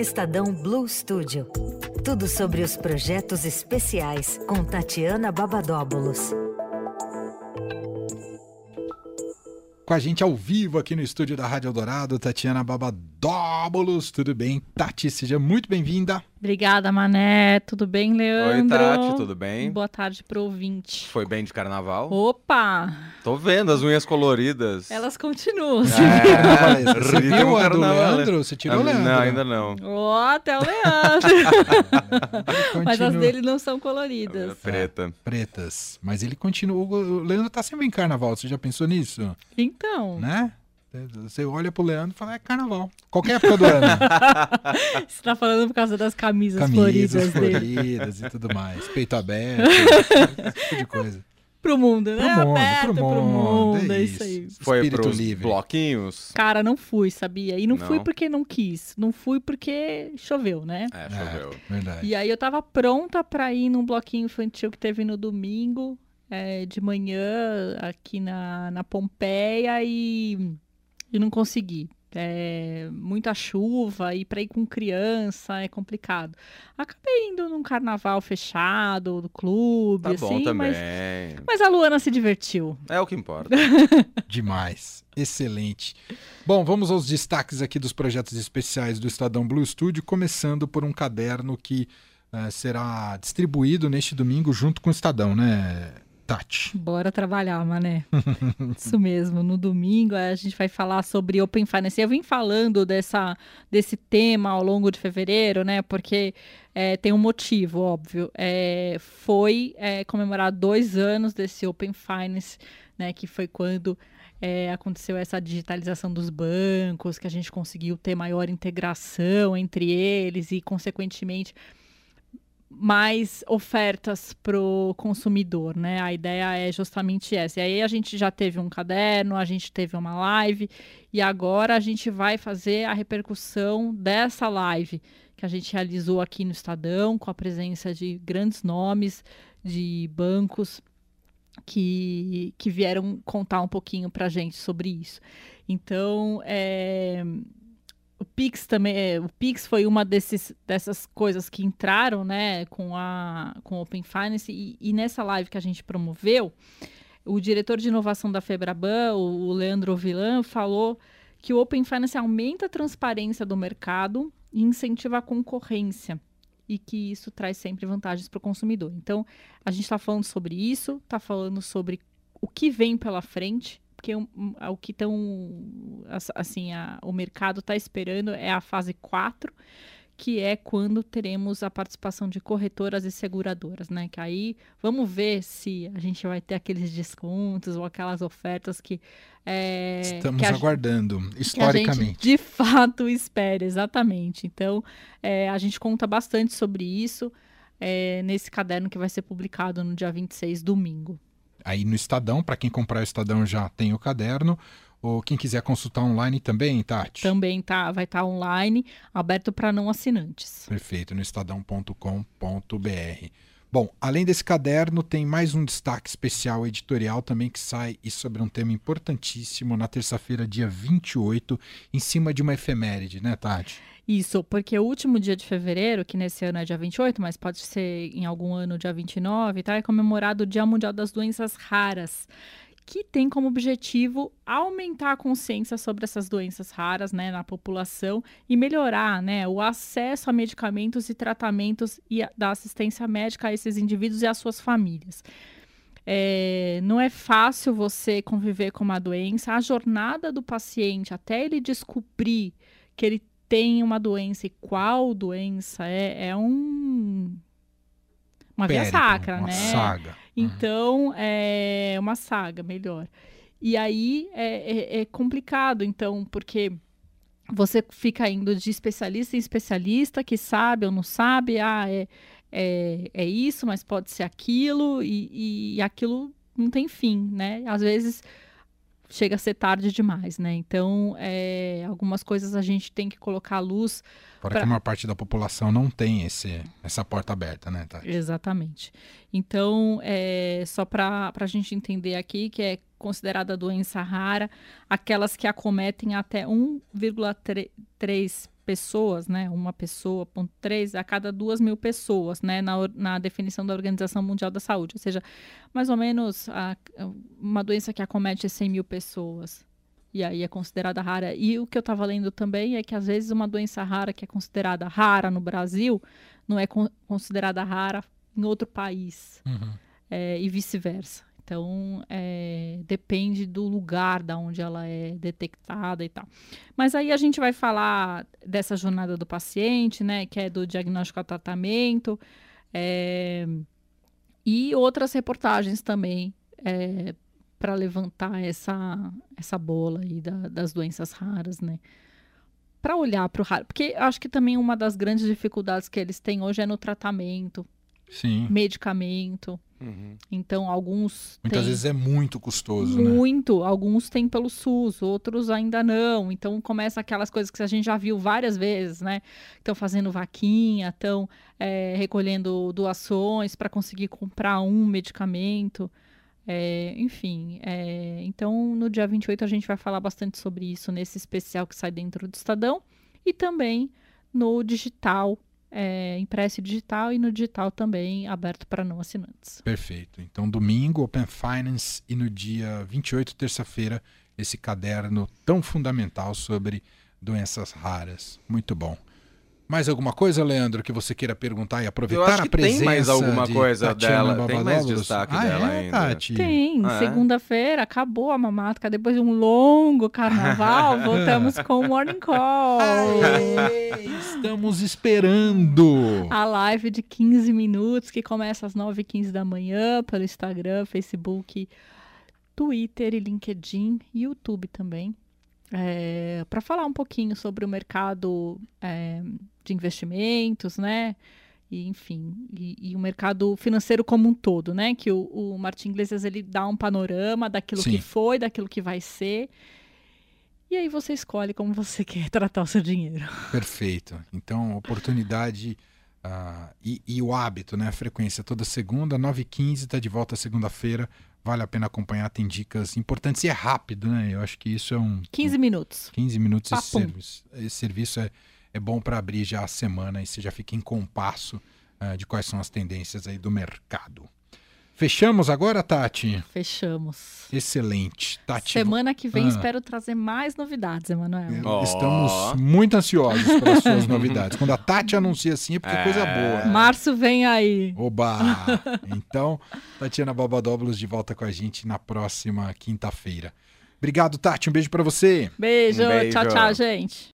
Estadão Blue Studio. Tudo sobre os projetos especiais com Tatiana Babadóbulos. Com a gente ao vivo aqui no estúdio da Rádio Eldorado, Tatiana Babadóbulos. Tudo bem? Tati, seja muito bem-vinda. Obrigada, Mané. Tudo bem, Leandro? Oi, Tati, tudo bem? Boa tarde pro ouvinte. Foi bem de carnaval? Opa! Tô vendo as unhas coloridas. Elas continuam. É, você viu a do carnaval, Leandro? Você tirou Ah, o Leandro? Não, ainda não. Ó, até o Leandro. Mas as dele não são coloridas. Preta. Pretas. Mas ele continua. O Leandro tá sempre em carnaval. Você já pensou nisso? Então, Né? Você olha pro Leandro e fala, é carnaval. Qualquer época do ano. você tá falando por causa das camisas, Camisas floridas dele. floridas e tudo mais. Peito aberto, esse tipo de coisa. Pro mundo, né? Pro mundo, Aberto pro pro mundo. mundo. É isso aí. Foi Espírito pros livre. bloquinhos? Cara, não fui, sabia? E não, fui Não? porque não quis. Não fui porque choveu, né? É, choveu. É, verdade. E aí eu tava pronta pra ir num bloquinho infantil que teve no domingo, é, de manhã, aqui na, na Pompeia, e, e não consegui. É, muita chuva e pra ir com criança é complicado. Acabei indo num carnaval fechado do clube, Tá bom assim, também. mas, mas a Luana se divertiu. É o que importa. Demais. Excelente. Bom, vamos aos destaques aqui dos projetos especiais do Estadão Blue Studio, começando por um caderno que eh, será distribuído neste domingo junto com o Estadão, né, Tati? Bora trabalhar, mané. Isso mesmo. No domingo a gente vai falar sobre Open Finance. Eu vim falando dessa, desse tema ao longo de fevereiro, né? Porque é, tem um motivo, óbvio. É, foi é, comemorar dois anos desse Open Finance, né? Que foi quando é, aconteceu essa digitalização dos bancos, que a gente conseguiu ter maior integração entre eles e, consequentemente, mais ofertas para o consumidor, né? A ideia é justamente essa. E aí a gente já teve um caderno, a gente teve uma live e agora a gente vai fazer a repercussão dessa live que a gente realizou aqui no Estadão com a presença de grandes nomes de bancos que, que vieram contar um pouquinho para a gente sobre isso. Então, é, o Pix também, é, o Pix foi uma desses, dessas coisas que entraram, né, com a com Open Finance e, e nessa live que a gente promoveu, o diretor de inovação da Febraban, o Leandro Vilan, falou que o Open Finance aumenta a transparência do mercado e incentiva a concorrência e que isso traz sempre vantagens para o consumidor. Então, a gente está falando sobre isso, está falando sobre o que vem pela frente, porque o que estão assim, a, o mercado está esperando é a fase 4, que é quando teremos a participação de corretoras e seguradoras, né? Que aí vamos ver se a gente vai ter aqueles descontos ou aquelas ofertas que é, Estamos que a, aguardando, que a gente historicamente. de fato espera, exatamente. Então, é, a gente conta bastante sobre isso é, nesse caderno que vai ser publicado no dia 26, domingo. Aí no Estadão, para quem comprar o Estadão já tem o caderno. Ou quem quiser consultar online também, Tati? Também tá, vai estar tá online, aberto para não assinantes. Perfeito, no estadão.com.br. Bom, além desse caderno, tem mais um destaque especial editorial também que sai e sobre um tema importantíssimo na terça-feira, dia 28, em cima de uma efeméride, né, Tati? Isso, porque o último dia de fevereiro, que nesse ano é dia 28, mas pode ser em algum ano dia 29, tá? É comemorado o Dia Mundial das Doenças Raras que tem como objetivo aumentar a consciência sobre essas doenças raras né, na população e melhorar né, o acesso a medicamentos e tratamentos e a, da assistência médica a esses indivíduos e às suas famílias. É, não é fácil você conviver com uma doença. A jornada do paciente até ele descobrir que ele tem uma doença e qual doença é, é um uma via Périplo, sacra, uma né? saga. Então, é uma saga, melhor. E aí é, é, é, complicado, então, porque você fica indo de especialista em especialista, que sabe ou não sabe, ah, é, é, é isso, mas pode ser aquilo, e, e aquilo não tem fim, né? Às vezes chega a ser tarde demais, né? Então, é, algumas coisas a gente tem que colocar à luz. Fora pra... que uma parte da população não tem esse, essa porta aberta, né, Tati? Exatamente. Então, é, só para a gente entender aqui, que é considerada doença rara, aquelas que acometem até 1,3 pessoas, né? Uma pessoa, ponto três, a cada duas mil pessoas, né? Na, na definição da Organização Mundial da Saúde. Ou seja, mais ou menos a, uma doença que acomete 100 mil pessoas. E aí é considerada rara. E o que eu estava lendo também é que às vezes uma doença rara que é considerada rara no Brasil não é con considerada rara em outro país. Uhum. É, e vice-versa. Então, é, depende do lugar da onde ela é detectada e tal. Mas aí a gente vai falar dessa jornada do paciente, né? Que é do diagnóstico ao tratamento. É, e outras reportagens também é, para levantar essa, essa bola aí da, das doenças raras, né? Para olhar para o raro. Porque acho que também uma das grandes dificuldades que eles têm hoje é no tratamento. Sim. Medicamento. Uhum. Então, alguns. Muitas têm... vezes é muito custoso, né? Muito. Né? Alguns têm pelo SUS, outros ainda não. Então, começa aquelas coisas que a gente já viu várias vezes, né? Estão fazendo vaquinha, estão é, recolhendo doações para conseguir comprar um medicamento. É, enfim, é, então no dia 28 a gente vai falar bastante sobre isso nesse especial que sai dentro do Estadão e também no digital é, impresso e digital e no digital também aberto para não assinantes. Perfeito. Então, domingo, Open Finance e no dia 28, terça-feira, esse caderno tão fundamental sobre doenças raras. Muito bom. Mais alguma coisa, Leandro, que você queira perguntar e aproveitar a presença tem mais alguma de coisa Tatiana dela, tem mais destaque ah, dela é, ainda. Tati? Tem, ah, é? segunda-feira acabou a mamática, depois de um longo carnaval, voltamos com o Morning Call. Aê, estamos esperando. A live de 15 minutos, que começa às 9h15 da manhã, pelo Instagram, Facebook, Twitter e LinkedIn, YouTube também. É, para falar um pouquinho sobre o mercado é, de investimentos, né? E, enfim, e, e, o mercado financeiro como um todo, né? Que o, o Martin Iglesias ele dá um panorama daquilo Sim. que foi, daquilo que vai ser. E aí você escolhe como você quer tratar o seu dinheiro. Perfeito. Então, oportunidade uh, e, e, o hábito, né? A frequência toda segunda, 9h15, está de volta segunda-feira. Vale a pena acompanhar, tem dicas importantes e é rápido, né? Eu acho que isso é um. 15 minutos. 15 minutos esse serviço. Esse serviço é é bom para abrir já a semana e você já fica em compasso uh, de quais são as tendências aí do mercado. Fechamos agora, Tati? Fechamos. Excelente. Tati. Semana que vem ah. espero trazer mais novidades, Emanuel. Oh. Estamos muito ansiosos pelas suas novidades. Quando a Tati anuncia assim é porque é coisa boa. Março vem aí. Oba! Então, Tatiana Babadóbulos de volta com a gente na próxima quinta-feira. Obrigado, Tati. Um beijo para você. Beijo. Um beijo. Tchau, tchau, gente.